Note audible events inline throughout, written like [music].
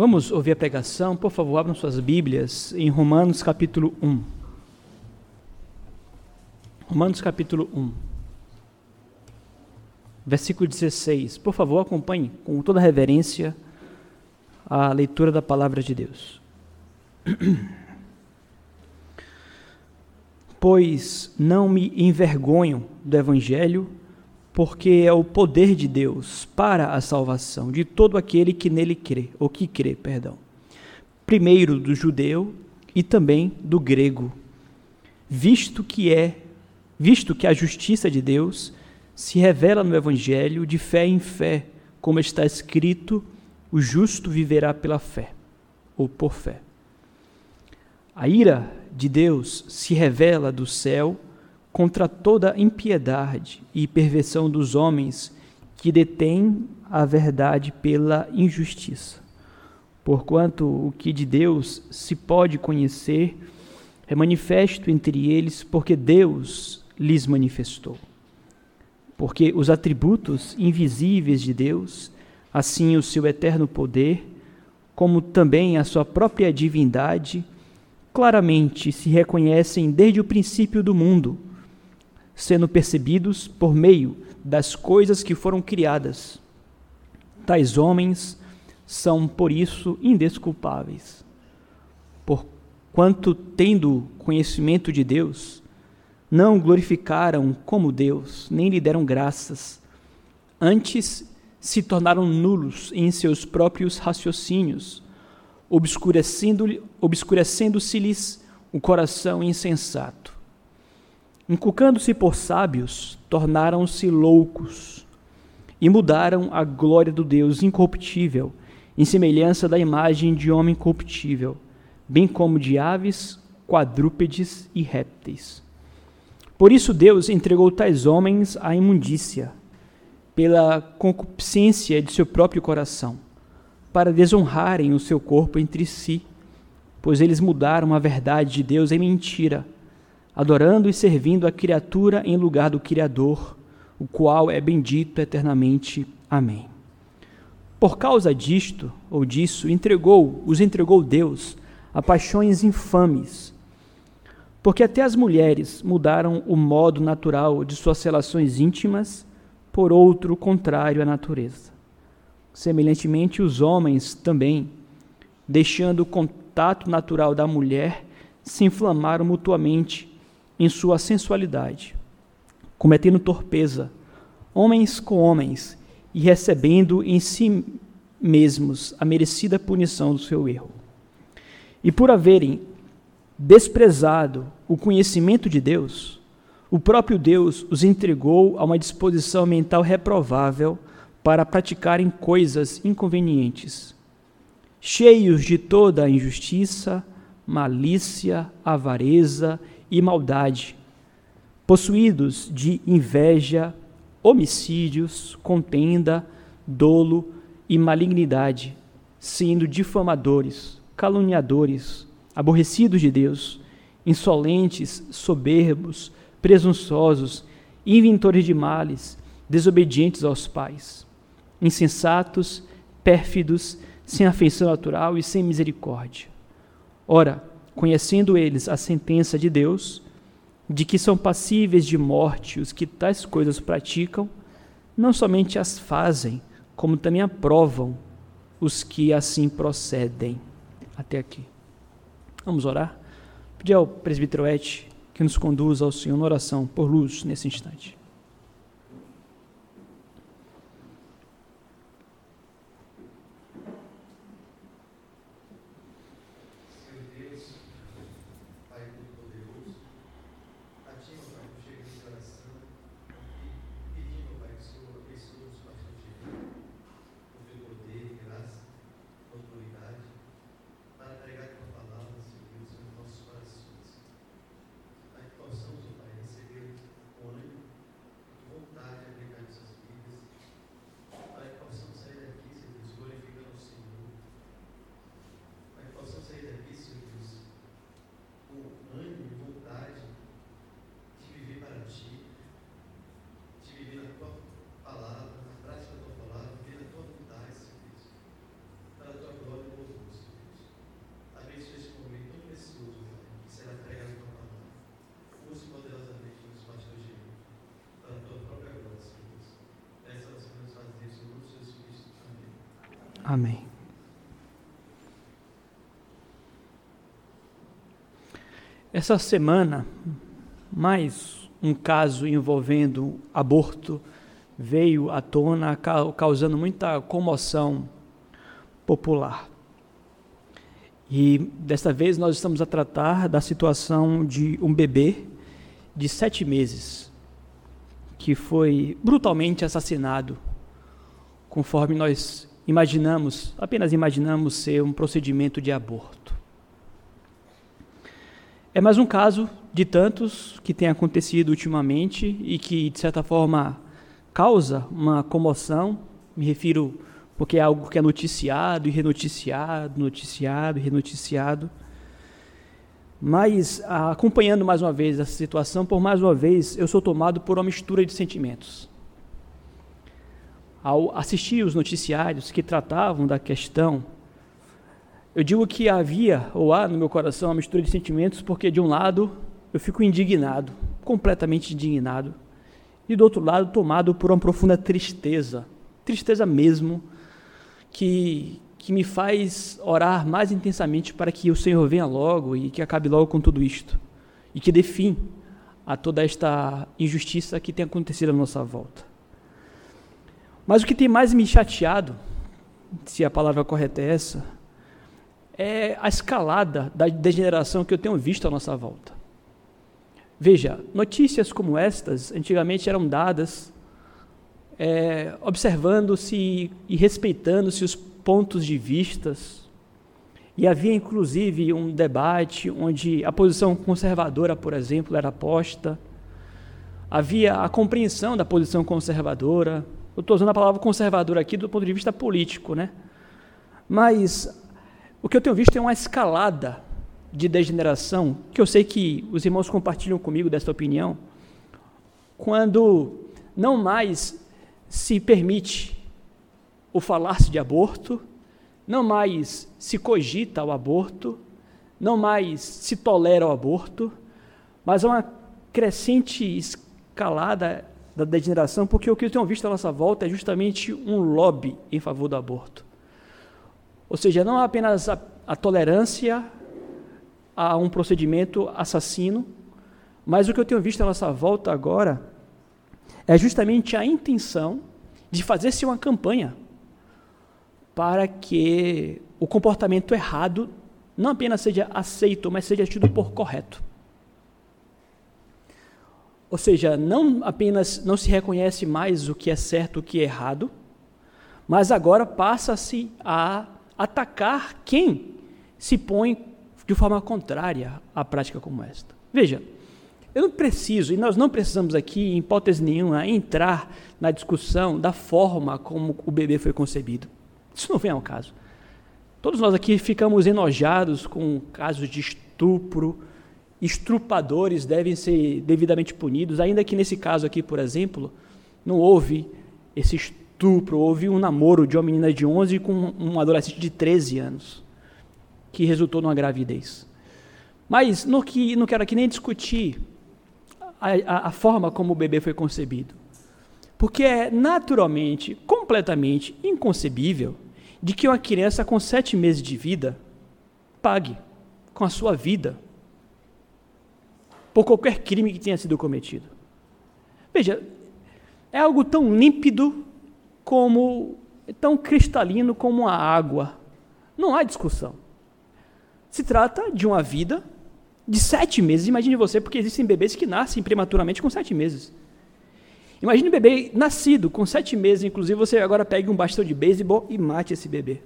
Vamos ouvir a pregação. Por favor, abram suas Bíblias em Romanos capítulo 1. Romanos capítulo 1. Versículo 16. Por favor, acompanhe com toda reverência a leitura da palavra de Deus. [clears throat] Pois não me envergonho do evangelho, porque é o poder de Deus para a salvação de todo aquele que nele crê, ou que crê, perdão. Primeiro do judeu e também do grego, visto que é, visto que a justiça de Deus se revela no evangelho de fé em fé, como está escrito: o justo viverá pela fé, ou por fé. A ira de Deus se revela do céu contra toda impiedade e perversão dos homens que detêm a verdade pela injustiça. Porquanto o que de Deus se pode conhecer é manifesto entre eles, porque Deus lhes manifestou. Porque os atributos invisíveis de Deus, assim o seu eterno poder, como também a sua própria divindade, claramente se reconhecem desde o princípio do mundo sendo percebidos por meio das coisas que foram criadas. Tais homens são, por isso, indesculpáveis. Porquanto, tendo conhecimento de Deus, não glorificaram como Deus, nem lhe deram graças. Antes se tornaram nulos em seus próprios raciocínios, obscurecendo-se-lhes obscurecendo o coração insensato Inculcando-se por sábios, tornaram-se loucos e mudaram a glória do Deus incorruptível em semelhança da imagem de homem corruptível, bem como de aves, quadrúpedes e répteis. Por isso Deus entregou tais homens à imundícia, pela concupiscência de seu próprio coração, para desonrarem o seu corpo entre si, pois eles mudaram a verdade de Deus em mentira adorando e servindo a criatura em lugar do Criador, o qual é bendito eternamente. Amém. Por causa disto ou disso, entregou, os entregou Deus a paixões infames, porque até as mulheres mudaram o modo natural de suas relações íntimas por outro contrário à natureza. Semelhantemente, os homens também, deixando o contato natural da mulher, se inflamaram mutuamente em sua sensualidade, cometendo torpeza, homens com homens, e recebendo em si mesmos a merecida punição do seu erro. E por haverem desprezado o conhecimento de Deus, o próprio Deus os entregou a uma disposição mental reprovável para praticarem coisas inconvenientes, cheios de toda a injustiça, malícia, avareza e maldade, possuídos de inveja, homicídios, contenda, dolo e malignidade, sendo difamadores, caluniadores, aborrecidos de Deus, insolentes, soberbos, presunçosos, inventores de males, desobedientes aos pais, insensatos, pérfidos, sem afeição natural e sem misericórdia. Ora, conhecendo eles a sentença de Deus, de que são passíveis de morte os que tais coisas praticam, não somente as fazem, como também aprovam os que assim procedem. Até aqui. Vamos orar? Pedir ao presbítero Et que nos conduza ao Senhor na oração por luz nesse instante. Amém. Essa semana, mais um caso envolvendo aborto veio à tona, causando muita comoção popular. E desta vez nós estamos a tratar da situação de um bebê de sete meses que foi brutalmente assassinado, conforme nós imaginamos, apenas imaginamos ser um procedimento de aborto. É mais um caso de tantos que tem acontecido ultimamente e que, de certa forma, causa uma comoção. Me refiro porque é algo que é noticiado e renoticiado, noticiado e renoticiado. Mas, acompanhando mais uma vez essa situação, por mais uma vez, eu sou tomado por uma mistura de sentimentos. Ao assistir os noticiários que tratavam da questão eu digo que havia ou há no meu coração uma mistura de sentimentos, porque de um lado eu fico indignado, completamente indignado, e do outro lado tomado por uma profunda tristeza, tristeza mesmo, que, que me faz orar mais intensamente para que o Senhor venha logo e que acabe logo com tudo isto, e que dê fim a toda esta injustiça que tem acontecido à nossa volta. Mas o que tem mais me chateado, se a palavra correta é essa, é a escalada da degeneração que eu tenho visto à nossa volta. Veja, notícias como estas antigamente eram dadas é, observando-se e respeitando-se os pontos de vistas. E havia inclusive um debate onde a posição conservadora, por exemplo, era posta. Havia a compreensão da posição conservadora. Eu estou usando a palavra conservadora aqui do ponto de vista político, né? Mas o que eu tenho visto é uma escalada de degeneração, que eu sei que os irmãos compartilham comigo dessa opinião, quando não mais se permite o falar-se de aborto, não mais se cogita o aborto, não mais se tolera o aborto, mas há uma crescente escalada da degeneração, porque o que eu tenho visto à nossa volta é justamente um lobby em favor do aborto. Ou seja, não apenas a, a tolerância a um procedimento assassino, mas o que eu tenho visto à nossa volta agora é justamente a intenção de fazer-se uma campanha para que o comportamento errado não apenas seja aceito, mas seja tido por correto. Ou seja, não apenas não se reconhece mais o que é certo, o que é errado, mas agora passa-se a atacar quem se põe de forma contrária à prática como esta. Veja, eu não preciso, e nós não precisamos aqui, em hipótese nenhuma, entrar na discussão da forma como o bebê foi concebido. Isso não vem ao caso. Todos nós aqui ficamos enojados com casos de estupro, estrupadores devem ser devidamente punidos, ainda que nesse caso aqui, por exemplo, não houve esse estupro houve um namoro de uma menina de 11 com um adolescente de 13 anos, que resultou numa gravidez. Mas não, que, não quero aqui nem discutir a, a, a forma como o bebê foi concebido. Porque é naturalmente, completamente inconcebível de que uma criança com sete meses de vida pague com a sua vida por qualquer crime que tenha sido cometido. Veja, é algo tão límpido como tão cristalino como a água. Não há discussão. Se trata de uma vida de sete meses. Imagine você, porque existem bebês que nascem prematuramente com sete meses. Imagine um bebê nascido com sete meses, inclusive você agora pegue um bastão de beisebol e mate esse bebê.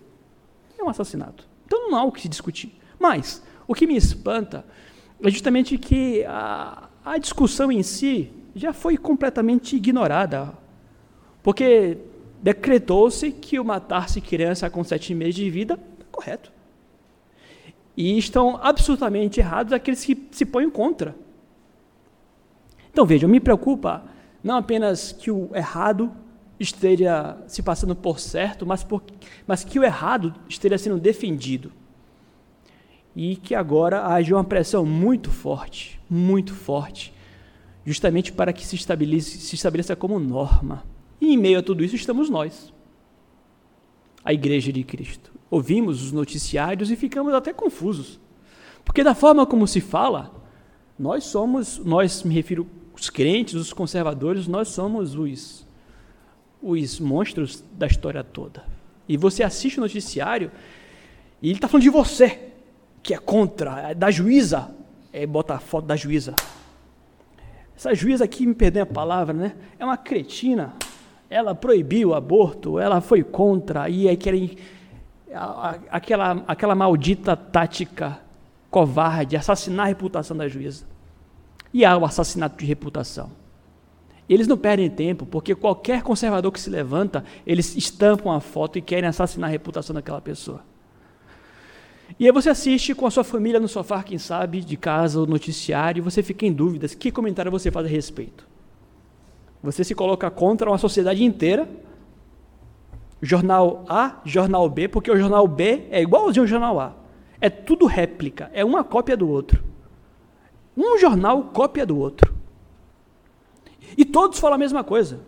É um assassinato. Então não há o que se discutir. Mas o que me espanta é justamente que a, a discussão em si já foi completamente ignorada. Porque decretou-se que o matar-se criança com sete meses de vida é correto. E estão absolutamente errados aqueles que se põem contra. Então vejam, me preocupa não apenas que o errado esteja se passando por certo, mas, por, mas que o errado esteja sendo defendido. E que agora haja uma pressão muito forte, muito forte, justamente para que se estabeleça, se estabeleça como norma. E em meio a tudo isso estamos nós. a igreja de Cristo. Ouvimos os noticiários e ficamos até confusos. Porque da forma como se fala, nós somos, nós me refiro os crentes, os conservadores, nós somos os os monstros da história toda. E você assiste o noticiário e ele está falando de você, que é contra, é da juíza, é, bota a foto da juíza. Essa juíza aqui, me perdem a palavra, né? É uma cretina. Ela proibiu o aborto, ela foi contra, e aí querem aquela, aquela maldita tática covarde, assassinar a reputação da juíza. E há o assassinato de reputação. Eles não perdem tempo, porque qualquer conservador que se levanta, eles estampam a foto e querem assassinar a reputação daquela pessoa. E aí você assiste com a sua família no sofá, quem sabe, de casa, o noticiário, e você fica em dúvidas. Que comentário você faz a respeito? Você se coloca contra uma sociedade inteira, jornal A, jornal B, porque o jornal B é igualzinho ao jornal A. É tudo réplica, é uma cópia do outro. Um jornal cópia do outro. E todos falam a mesma coisa.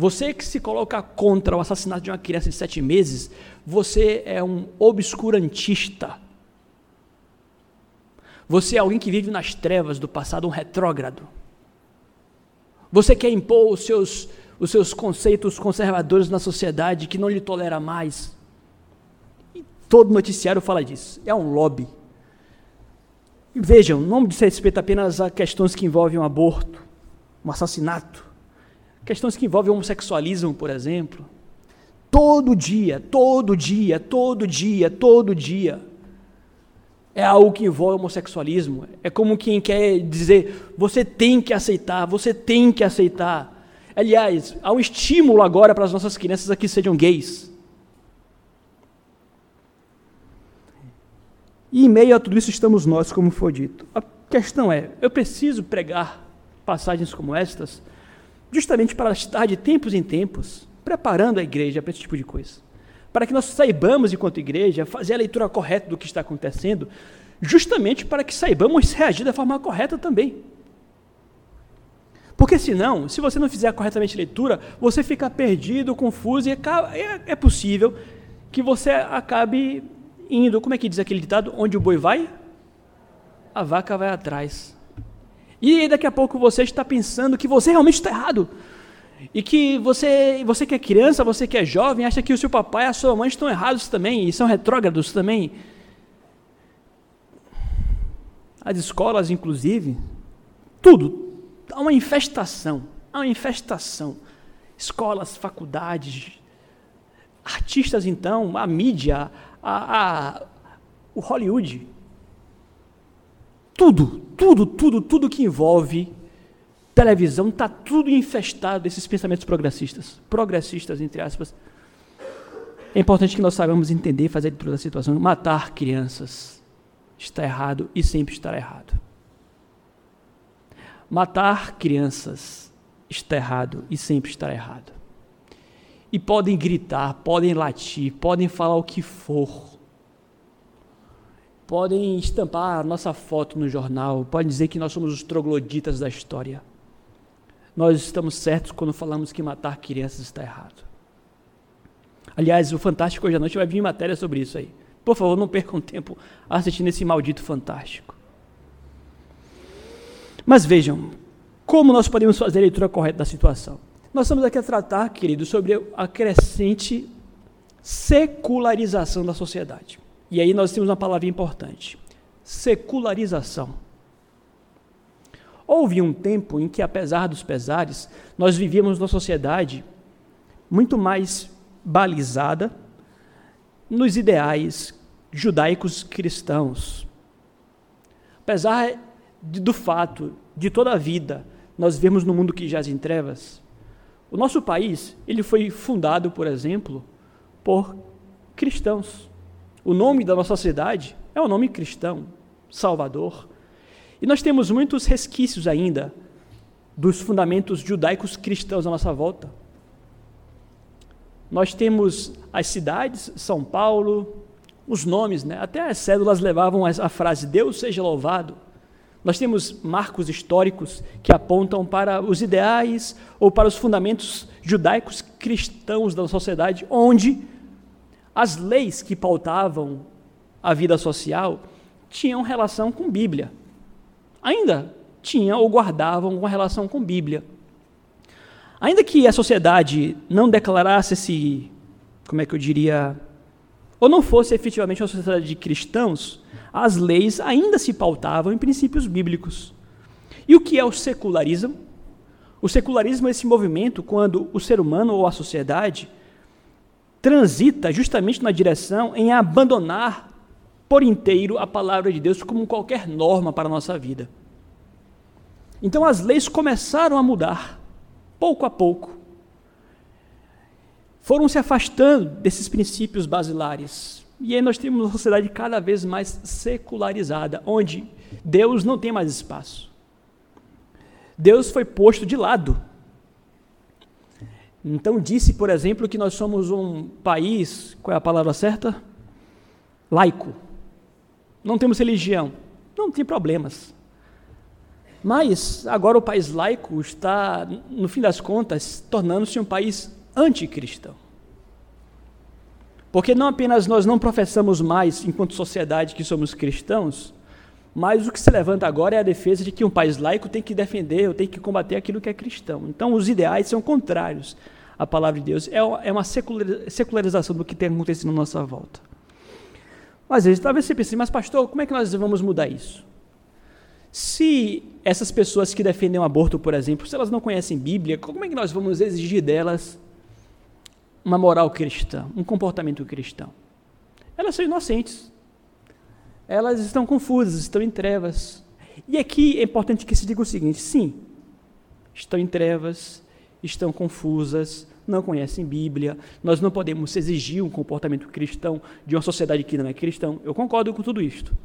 Você que se coloca contra o assassinato de uma criança de sete meses, você é um obscurantista. Você é alguém que vive nas trevas do passado, um retrógrado. Você quer impor os seus, os seus conceitos conservadores na sociedade que não lhe tolera mais. E todo noticiário fala disso. É um lobby. E vejam, não diz respeito apenas a questões que envolvem um aborto um assassinato, questões que envolvem homossexualismo, por exemplo. Todo dia, todo dia, todo dia, todo dia. É algo que envolve homossexualismo. É como quem quer dizer, você tem que aceitar, você tem que aceitar. Aliás, há um estímulo agora para as nossas crianças a que sejam gays. E em meio a tudo isso estamos nós, como foi dito. A questão é: eu preciso pregar passagens como estas, justamente para estar de tempos em tempos preparando a igreja para esse tipo de coisa. Para que nós saibamos, enquanto igreja, fazer a leitura correta do que está acontecendo, justamente para que saibamos reagir da forma correta também. Porque senão, se você não fizer corretamente a leitura, você fica perdido, confuso, e é, é possível que você acabe indo, como é que diz aquele ditado? Onde o boi vai, a vaca vai atrás. E daqui a pouco você está pensando que você realmente está errado. E que você, você que é criança, você que é jovem, acha que o seu papai e a sua mãe estão errados também, e são retrógrados também. As escolas, inclusive, tudo. Há uma infestação. Há uma infestação. Escolas, faculdades, artistas, então, a mídia, a, a, o Hollywood, tudo, tudo, tudo, tudo que envolve televisão está tudo infestado desses pensamentos progressistas. Progressistas, entre aspas. É importante que nós saibamos entender, fazer de toda a situação. Matar crianças está errado e sempre estará errado. Matar crianças está errado e sempre estará errado. E podem gritar, podem latir, podem falar o que for podem estampar a nossa foto no jornal, podem dizer que nós somos os trogloditas da história. Nós estamos certos quando falamos que matar crianças está errado. Aliás, o Fantástico hoje à noite vai vir matéria sobre isso aí. Por favor, não percam [laughs] tempo assistindo esse maldito Fantástico. Mas vejam, como nós podemos fazer a leitura correta da situação? Nós estamos aqui a tratar, querido, sobre a crescente secularização da sociedade. E aí nós temos uma palavra importante: secularização. Houve um tempo em que, apesar dos pesares, nós vivíamos numa sociedade muito mais balizada nos ideais judaicos cristãos. Apesar de, do fato de toda a vida nós vivemos no mundo que jaz em trevas, o nosso país ele foi fundado, por exemplo, por cristãos. O nome da nossa cidade é o nome cristão, Salvador. E nós temos muitos resquícios ainda dos fundamentos judaicos cristãos à nossa volta. Nós temos as cidades, São Paulo, os nomes, né? até as cédulas levavam a frase Deus seja louvado. Nós temos marcos históricos que apontam para os ideais ou para os fundamentos judaicos cristãos da sociedade, onde as leis que pautavam a vida social tinham relação com Bíblia. Ainda tinham ou guardavam uma relação com Bíblia. Ainda que a sociedade não declarasse esse, como é que eu diria, ou não fosse efetivamente uma sociedade de cristãos, as leis ainda se pautavam em princípios bíblicos. E o que é o secularismo? O secularismo é esse movimento quando o ser humano ou a sociedade transita justamente na direção em abandonar por inteiro a palavra de Deus como qualquer norma para a nossa vida. Então as leis começaram a mudar, pouco a pouco. Foram se afastando desses princípios basilares. E aí nós temos uma sociedade cada vez mais secularizada, onde Deus não tem mais espaço. Deus foi posto de lado. Então disse, por exemplo, que nós somos um país, qual é a palavra certa? Laico. Não temos religião. Não tem problemas. Mas agora o país laico está, no fim das contas, tornando-se um país anticristão. Porque não apenas nós não professamos mais, enquanto sociedade, que somos cristãos, mas o que se levanta agora é a defesa de que um país laico tem que defender ou tem que combater aquilo que é cristão. Então, os ideais são contrários à palavra de Deus. É, é uma secularização do que tem acontecido na nossa volta. Mas vezes, talvez você pense, mas pastor, como é que nós vamos mudar isso? Se essas pessoas que defendem o aborto, por exemplo, se elas não conhecem Bíblia, como é que nós vamos exigir delas uma moral cristã, um comportamento cristão? Elas são inocentes. Elas estão confusas, estão em trevas. E aqui é importante que se diga o seguinte: sim, estão em trevas, estão confusas, não conhecem Bíblia, nós não podemos exigir um comportamento cristão de uma sociedade que não é cristão. Eu concordo com tudo isto.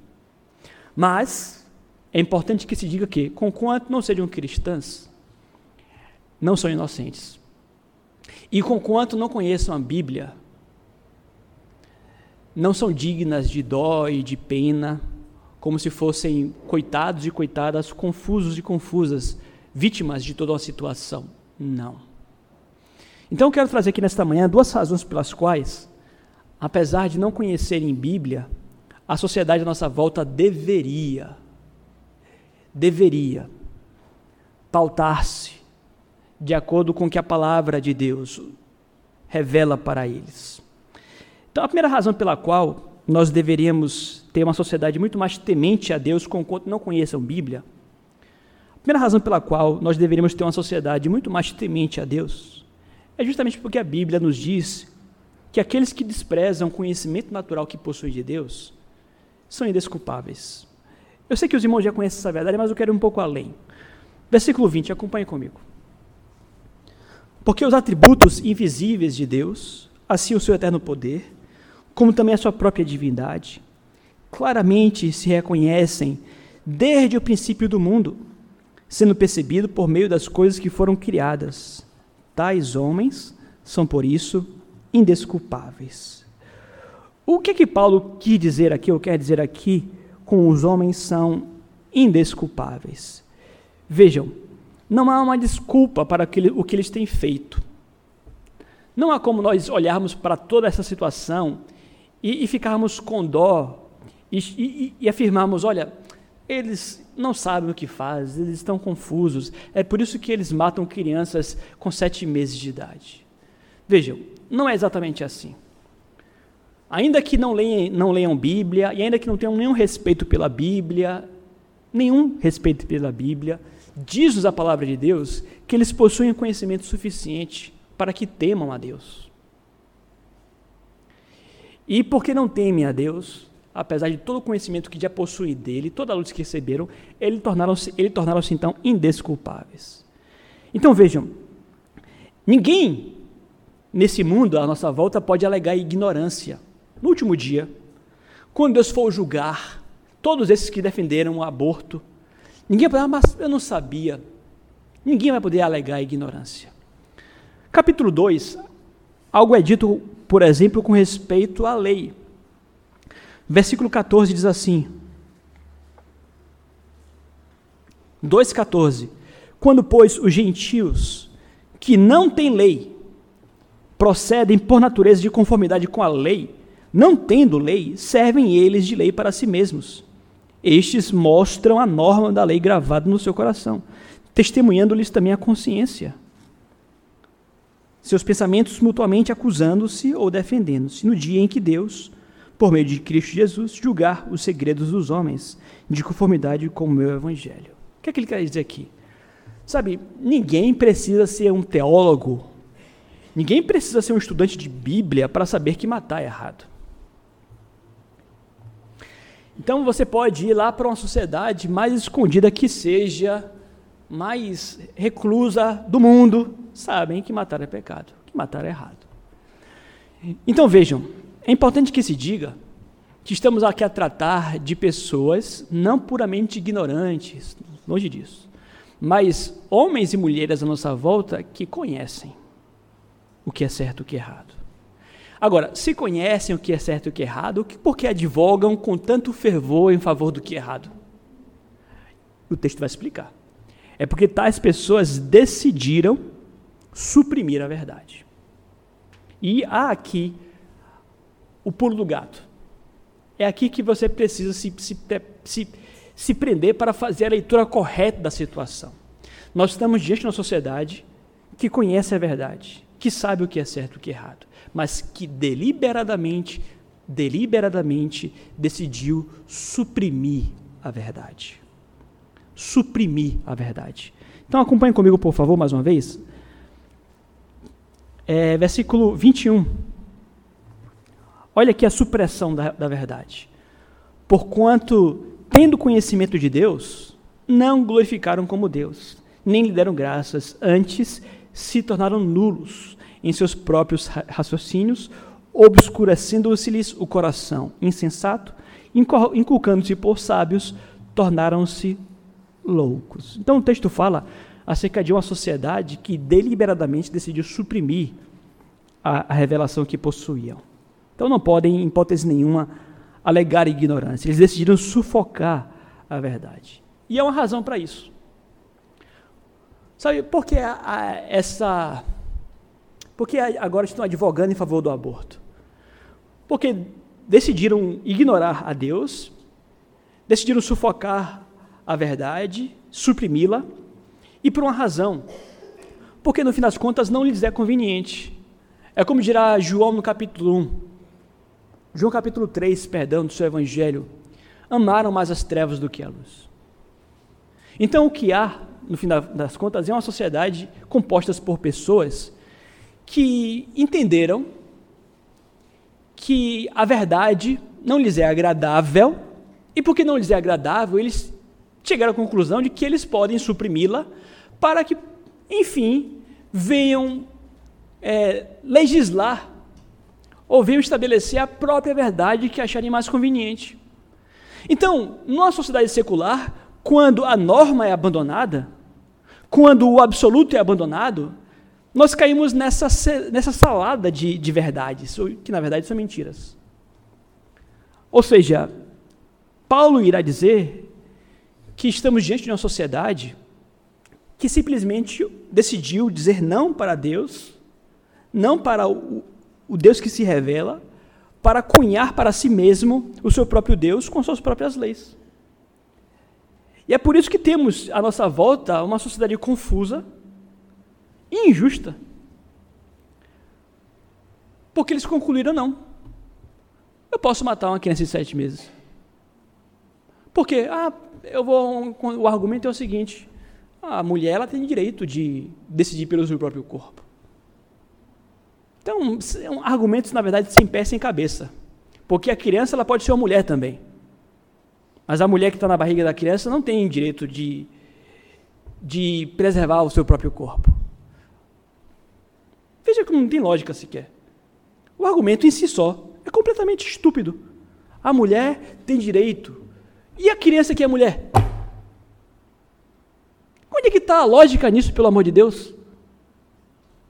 Mas é importante que se diga que, conquanto não sejam cristãs, não são inocentes. E conquanto não conheçam a Bíblia, não são dignas de dó e de pena, como se fossem coitados e coitadas, confusos e confusas, vítimas de toda uma situação. Não. Então eu quero trazer aqui nesta manhã duas razões pelas quais, apesar de não conhecerem Bíblia, a sociedade à nossa volta deveria, deveria pautar-se de acordo com o que a palavra de Deus revela para eles. Então, a primeira razão pela qual nós deveríamos ter uma sociedade muito mais temente a Deus, conquanto não conheçam Bíblia, a primeira razão pela qual nós deveríamos ter uma sociedade muito mais temente a Deus, é justamente porque a Bíblia nos diz que aqueles que desprezam o conhecimento natural que possuem de Deus são indesculpáveis. Eu sei que os irmãos já conhecem essa verdade, mas eu quero ir um pouco além. Versículo 20, acompanhe comigo. Porque os atributos invisíveis de Deus, assim o seu eterno poder, como também a sua própria divindade, claramente se reconhecem desde o princípio do mundo, sendo percebido por meio das coisas que foram criadas Tais homens são, por isso, indesculpáveis. O que é que Paulo quis dizer aqui, ou quer dizer aqui, com os homens são indesculpáveis? Vejam, não há uma desculpa para o que eles têm feito. Não há como nós olharmos para toda essa situação e, e ficarmos com dó e, e, e afirmarmos: olha, eles não sabem o que fazem, eles estão confusos. É por isso que eles matam crianças com sete meses de idade. Vejam, não é exatamente assim. Ainda que não leiam, não leiam Bíblia, e ainda que não tenham nenhum respeito pela Bíblia, nenhum respeito pela Bíblia, diz-nos a palavra de Deus que eles possuem conhecimento suficiente para que temam a Deus. E porque não temem a Deus, apesar de todo o conhecimento que já possuem dele, toda a luz que receberam, ele tornaram-se ele tornaram então indesculpáveis. Então vejam, ninguém nesse mundo à nossa volta pode alegar ignorância. No último dia, quando Deus for julgar todos esses que defenderam o aborto, ninguém vai falar, mas eu não sabia. Ninguém vai poder alegar ignorância. Capítulo 2, algo é dito, por exemplo, com respeito à lei. Versículo 14 diz assim: 2,14: Quando, pois, os gentios que não têm lei procedem por natureza de conformidade com a lei, Não tendo lei, servem eles de lei para si mesmos. Estes mostram a norma da lei gravada no seu coração, testemunhando-lhes também a consciência. Seus pensamentos mutuamente acusando-se ou defendendo-se, no dia em que Deus, por meio de Cristo Jesus, julgar os segredos dos homens, de conformidade com o meu evangelho. O que é que ele quer dizer aqui? Sabe, ninguém precisa ser um teólogo, ninguém precisa ser um estudante de Bíblia para saber que matar é errado. Então você pode ir lá para uma sociedade mais escondida que seja, mais reclusa do mundo, sabem que matar é pecado, que matar é errado. Então vejam, é importante que se diga que estamos aqui a tratar de pessoas não puramente ignorantes, longe disso, mas homens e mulheres à nossa volta que conhecem o que é certo e o que é errado. Agora, se conhecem o que é certo e o que é errado, por que advogam com tanto fervor em favor do que é errado? O texto vai explicar. É porque tais pessoas decidiram suprimir a verdade. E há aqui o pulo do gato. É aqui que você precisa se, se, se, se prender para fazer a leitura correta da situação. Nós estamos diante de uma sociedade que conhece a verdade, que sabe o que é certo e o que é errado mas que deliberadamente, deliberadamente decidiu suprimir a verdade. Suprimir a verdade. Então acompanhe comigo, por favor, mais uma vez. É, versículo 21. Olha aqui a supressão da, da verdade. Porquanto, tendo conhecimento de Deus, não glorificaram como Deus, nem lhe deram graças, antes se tornaram nulos em seus próprios raciocínios, obscurecendo-se-lhes o coração insensato, inculcando-se por sábios, tornaram-se loucos. Então o texto fala acerca de uma sociedade que deliberadamente decidiu suprimir a, a revelação que possuíam. Então não podem, em hipótese nenhuma, alegar ignorância. Eles decidiram sufocar a verdade. E há uma razão para isso. Sabe por que a, a, essa por que agora estão advogando em favor do aborto? Porque decidiram ignorar a Deus, decidiram sufocar a verdade, suprimi-la, e por uma razão. Porque no fim das contas não lhes é conveniente. É como dirá João no capítulo 1. João capítulo 3, perdão, do seu evangelho. Amaram mais as trevas do que a luz. Então o que há, no fim das contas, é uma sociedade composta por pessoas que entenderam que a verdade não lhes é agradável, e porque não lhes é agradável, eles chegaram à conclusão de que eles podem suprimi-la para que, enfim, venham é, legislar ou venham estabelecer a própria verdade que acharem mais conveniente. Então, numa sociedade secular, quando a norma é abandonada, quando o absoluto é abandonado, nós caímos nessa, nessa salada de, de verdades, que na verdade são mentiras. Ou seja, Paulo irá dizer que estamos diante de uma sociedade que simplesmente decidiu dizer não para Deus, não para o, Deus que se revela, para cunhar para si mesmo o seu próprio Deus com suas próprias leis. E é por isso que temos à nossa volta uma sociedade confusa, e injusta. Porque eles concluíram não. Eu posso matar uma criança de sete meses. Por quê? Ah, eu vou. O argumento é o seguinte: a mulher ela tem direito de decidir pelo seu próprio corpo. Então, são argumentos, na verdade, sem pé sem cabeça. Porque a criança ela pode ser uma mulher também. Mas a mulher que está na barriga da criança não tem direito de, de preservar o seu próprio corpo. Veja que não tem lógica sequer. O argumento em si só é completamente estúpido. A mulher tem direito. E a criança que é mulher? Onde é que está a lógica nisso, pelo amor de Deus?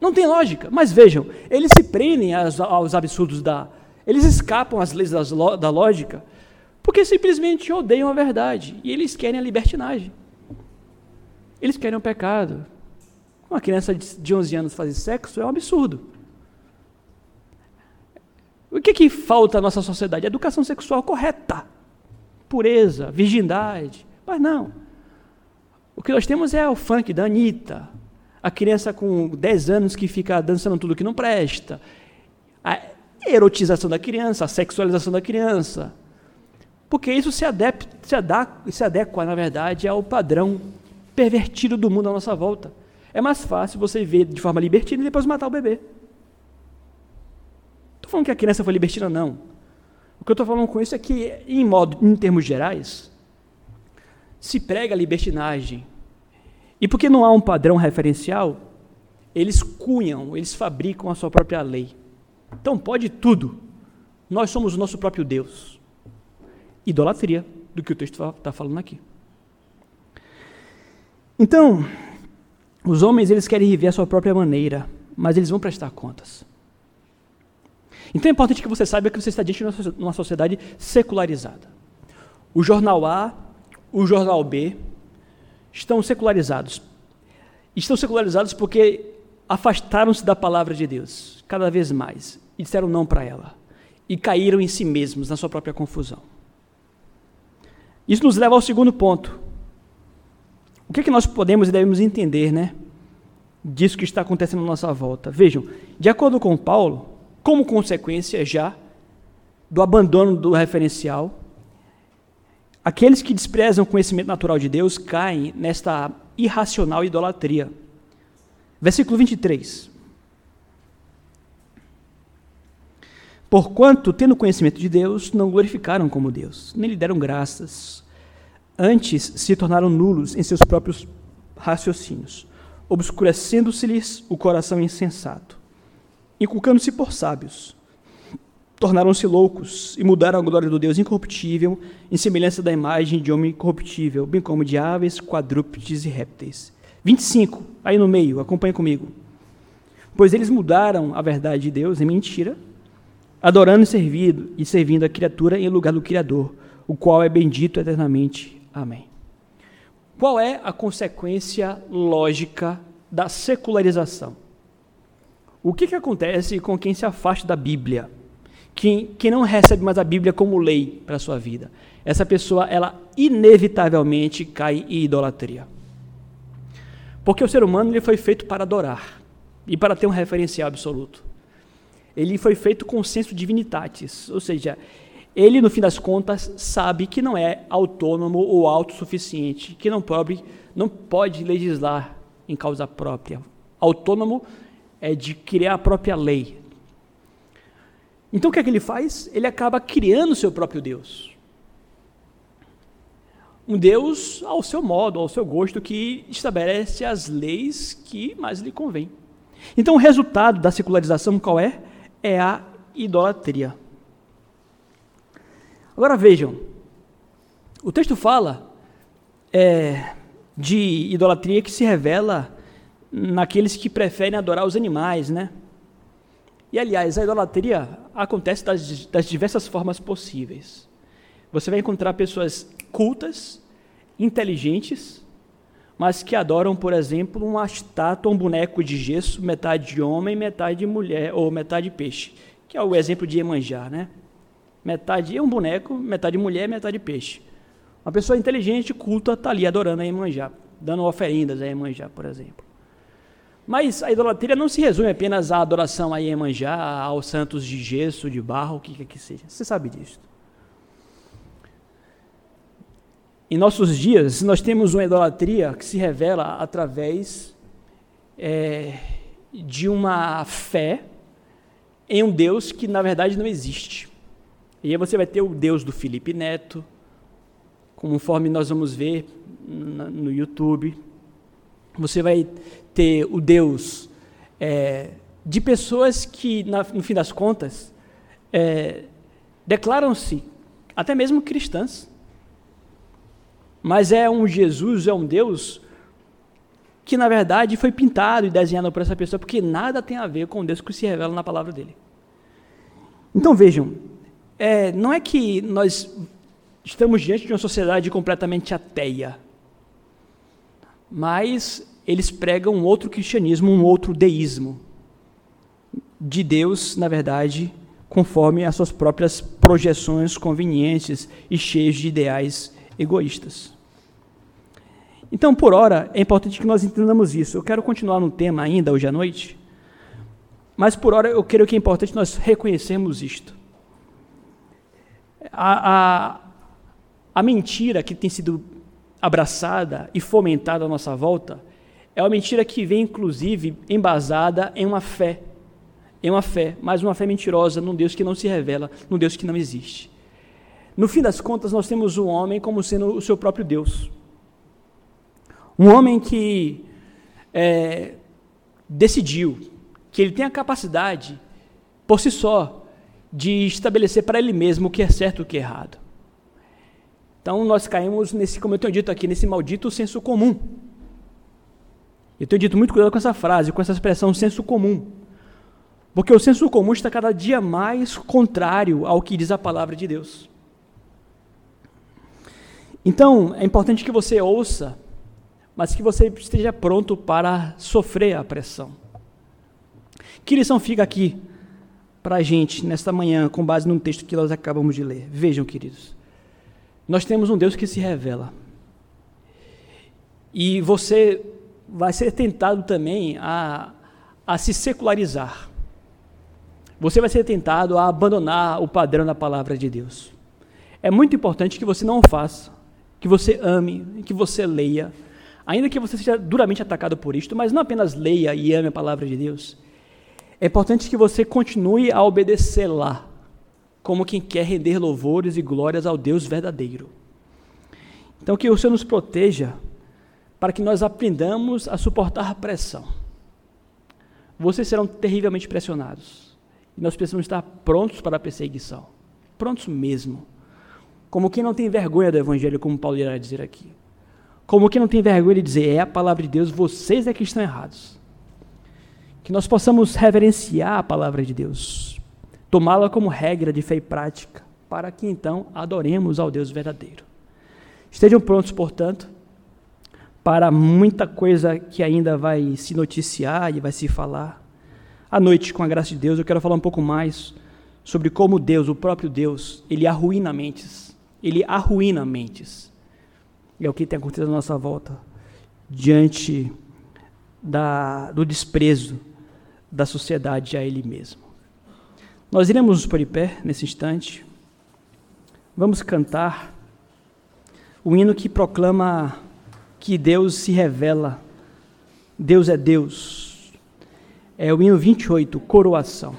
Não tem lógica. Mas vejam, eles se prendem aos, aos absurdos da. Eles escapam às leis das, da lógica porque simplesmente odeiam a verdade e eles querem a libertinagem. Eles querem o pecado. Uma criança de 11 anos fazer sexo é um absurdo. O que, que falta à nossa sociedade? Educação sexual correta, pureza, virgindade. Mas não. O que nós temos é o funk da Anitta, a criança com 10 anos que fica dançando tudo que não presta, a erotização da criança, a sexualização da criança. Porque isso se, adep, se, adequa, se adequa, na verdade, ao padrão pervertido do mundo à nossa volta. É mais fácil você ver de forma libertina e depois matar o bebê. Estou falando que a criança foi libertina, não. O que eu estou falando com isso é que, em, modo, em termos gerais, se prega a libertinagem, e porque não há um padrão referencial, eles cunham, eles fabricam a sua própria lei. Então pode tudo. Nós somos o nosso próprio Deus. Idolatria, do que o texto está falando aqui. Então, os homens eles querem viver a sua própria maneira, mas eles vão prestar contas. Então é importante que você saiba que você está diante de uma sociedade secularizada. O jornal A, o jornal B, estão secularizados. Estão secularizados porque afastaram-se da palavra de Deus cada vez mais e disseram não para ela. E caíram em si mesmos, na sua própria confusão. Isso nos leva ao segundo ponto. O que, é que nós podemos e devemos entender, né? Disso que está acontecendo à nossa volta. Vejam, de acordo com Paulo, como consequência já do abandono do referencial, Aqueles que desprezam o conhecimento natural de Deus caem nesta irracional idolatria. Versículo 23. Porquanto, tendo conhecimento de Deus, não glorificaram como Deus, nem lhe deram graças. Antes se tornaram nulos em seus próprios raciocínios, obscurecendo-se-lhes o coração insensato, inculcando-se por sábios tornaram-se loucos e mudaram a glória do Deus incorruptível em semelhança da imagem de homem corruptível, bem como de aves, quadrúpedes e répteis. 25, aí no meio, acompanhe comigo. Pois eles mudaram a verdade de Deus em mentira, adorando e servindo, e servindo a criatura em lugar do Criador, o qual é bendito eternamente. Amém. Qual é a consequência lógica da secularização? O que, que acontece com quem se afasta da Bíblia? que, que não recebe mais a Bíblia como lei para a sua vida. Essa pessoa, ela inevitavelmente cai em idolatria. Porque o ser humano ele foi feito para adorar e para ter um referencial absoluto. Ele foi feito com senso divinitatis, ou seja, ele no fim das contas sabe que não é autônomo ou autossuficiente, que não pode, não pode legislar em causa própria. Autônomo é de criar a própria lei, então o que é que ele faz? Ele acaba criando o seu próprio Deus. Um Deus ao seu modo, ao seu gosto, que estabelece as leis que mais lhe convém. Então o resultado da secularização qual é? É a idolatria. Agora vejam, o texto fala é, de idolatria que se revela naqueles que preferem adorar os animais, né? E aliás, a idolatria acontece das, das diversas formas possíveis. Você vai encontrar pessoas cultas, inteligentes, mas que adoram, por exemplo, uma estátua, um boneco de gesso, metade de homem, metade de mulher, ou metade de peixe, que é o exemplo de Iemanjá, né? Metade é um boneco, metade mulher, metade peixe. Uma pessoa inteligente, culta, está ali adorando a Iemanjá, dando oferendas a Iemanjá, por exemplo. Mas a idolatria não se resume apenas à adoração a Iemanjá, aos santos de gesso, de barro, o que quer que seja. Você sabe disso. Em nossos dias, nós temos uma idolatria que se revela através é, de uma fé em um Deus que, na verdade, não existe. E aí você vai ter o Deus do Felipe Neto, conforme nós vamos ver no YouTube. Você vai ter o Deus é, de pessoas que, na, no fim das contas, é, declaram-se até mesmo cristãs. Mas é um Jesus, é um Deus que, na verdade, foi pintado e desenhado por essa pessoa, porque nada tem a ver com o Deus que se revela na palavra dele. Então vejam, é, não é que nós estamos diante de uma sociedade completamente ateia, mas eles pregam um outro cristianismo, um outro deísmo. De Deus, na verdade, conforme as suas próprias projeções convenientes e cheios de ideais egoístas. Então, por hora, é importante que nós entendamos isso. Eu quero continuar no tema ainda hoje à noite, mas por hora eu creio que é importante nós reconhecermos isto. A, a, a mentira que tem sido abraçada e fomentada à nossa volta é uma mentira que vem, inclusive, embasada em uma fé em uma fé, mas uma fé mentirosa num Deus que não se revela, num Deus que não existe. No fim das contas, nós temos um homem como sendo o seu próprio Deus. Um homem que é, decidiu que ele tem a capacidade, por si só, de estabelecer para ele mesmo o que é certo e o que é errado. Então nós caímos nesse, como eu tenho dito aqui, nesse maldito senso comum. Eu tenho dito muito cuidado com essa frase, com essa expressão senso comum. Porque o senso comum está cada dia mais contrário ao que diz a palavra de Deus. Então, é importante que você ouça, mas que você esteja pronto para sofrer a pressão. Que lição fica aqui para a gente nesta manhã, com base num texto que nós acabamos de ler? Vejam, queridos. Nós temos um Deus que se revela. E você vai ser tentado também a, a se secularizar você vai ser tentado a abandonar o padrão da palavra de Deus. É muito importante que você não faça, que você ame, que você leia, ainda que você seja duramente atacado por isto, mas não apenas leia e ame a palavra de Deus. É importante que você continue a obedecê-la, como quem quer render louvores e glórias ao Deus verdadeiro. Então, que o Senhor nos proteja para que nós aprendamos a suportar a pressão. Vocês serão terrivelmente pressionados. E nós precisamos estar prontos para a perseguição. Prontos mesmo. Como quem não tem vergonha do Evangelho, como Paulo irá dizer aqui. Como quem não tem vergonha de dizer, é a palavra de Deus, vocês é que estão errados. Que nós possamos reverenciar a palavra de Deus, tomá-la como regra de fé e prática, para que então adoremos ao Deus verdadeiro. Estejam prontos, portanto, para muita coisa que ainda vai se noticiar e vai se falar à noite, com a graça de Deus, eu quero falar um pouco mais sobre como Deus, o próprio Deus, ele arruína mentes. Ele arruína mentes. E é o que tem acontecido à nossa volta, diante da, do desprezo da sociedade a ele mesmo. Nós iremos nos pôr de pé nesse instante. Vamos cantar o hino que proclama que Deus se revela. Deus é Deus é o hino 28, Coroação.